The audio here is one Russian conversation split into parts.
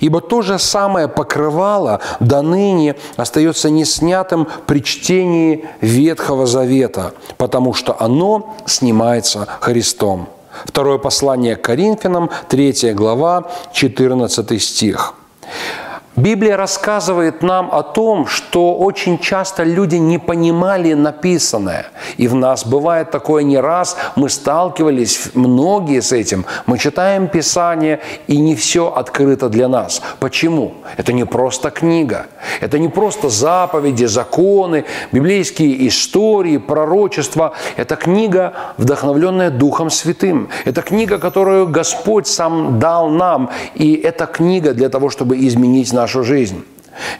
Ибо то же самое покрывало до ныне остается неснятым при чтении Ветхого Завета, потому что оно снимается Христом. Второе послание к Коринфянам, 3 глава, 14 стих. Библия рассказывает нам о том, что очень часто люди не понимали написанное. И в нас бывает такое не раз. Мы сталкивались, многие с этим. Мы читаем Писание, и не все открыто для нас. Почему? Это не просто книга. Это не просто заповеди, законы, библейские истории, пророчества. Это книга, вдохновленная Духом Святым. Это книга, которую Господь сам дал нам. И это книга для того, чтобы изменить наш нашу жизнь.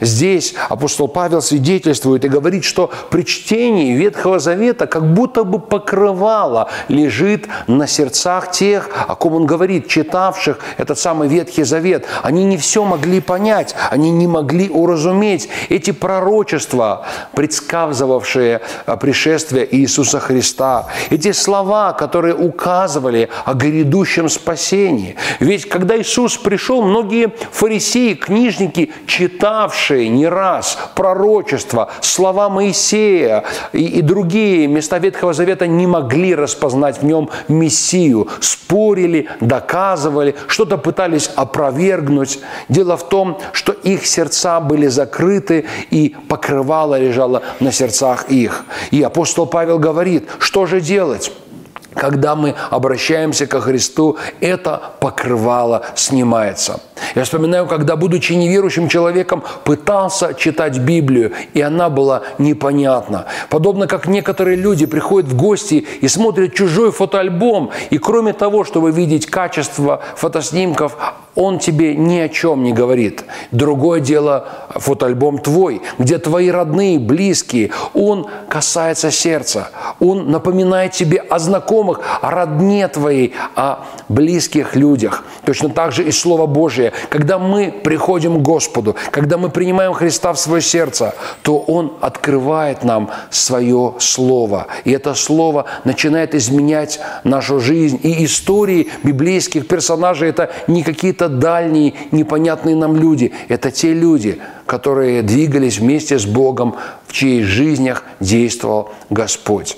Здесь апостол Павел свидетельствует и говорит, что при чтении Ветхого Завета как будто бы покрывало лежит на сердцах тех, о ком он говорит, читавших этот самый Ветхий Завет. Они не все могли понять, они не могли уразуметь эти пророчества, предсказывавшие пришествие Иисуса Христа, эти слова, которые указывали о грядущем спасении. Ведь когда Иисус пришел, многие фарисеи, книжники читали читавшие не раз пророчества, слова Моисея и, и другие места Ветхого Завета не могли распознать в нем Мессию. Спорили, доказывали, что-то пытались опровергнуть. Дело в том, что их сердца были закрыты, и покрывало лежало на сердцах их. И апостол Павел говорит, что же делать? Когда мы обращаемся ко Христу, это покрывало снимается. Я вспоминаю, когда, будучи неверующим человеком, пытался читать Библию, и она была непонятна. Подобно как некоторые люди приходят в гости и смотрят чужой фотоальбом, и кроме того, чтобы видеть качество фотоснимков, он тебе ни о чем не говорит. Другое дело фотоальбом твой, где твои родные, близкие. Он касается сердца. Он напоминает тебе о знакомых, о родне твоей, о близких людях. Точно так же и Слово Божие. Когда мы приходим к Господу, когда мы принимаем Христа в свое сердце, то Он открывает нам свое Слово. И это Слово начинает изменять нашу жизнь. И истории библейских персонажей – это не какие-то дальние, непонятные нам люди. Это те люди, которые двигались вместе с Богом, в чьих жизнях действовал Господь.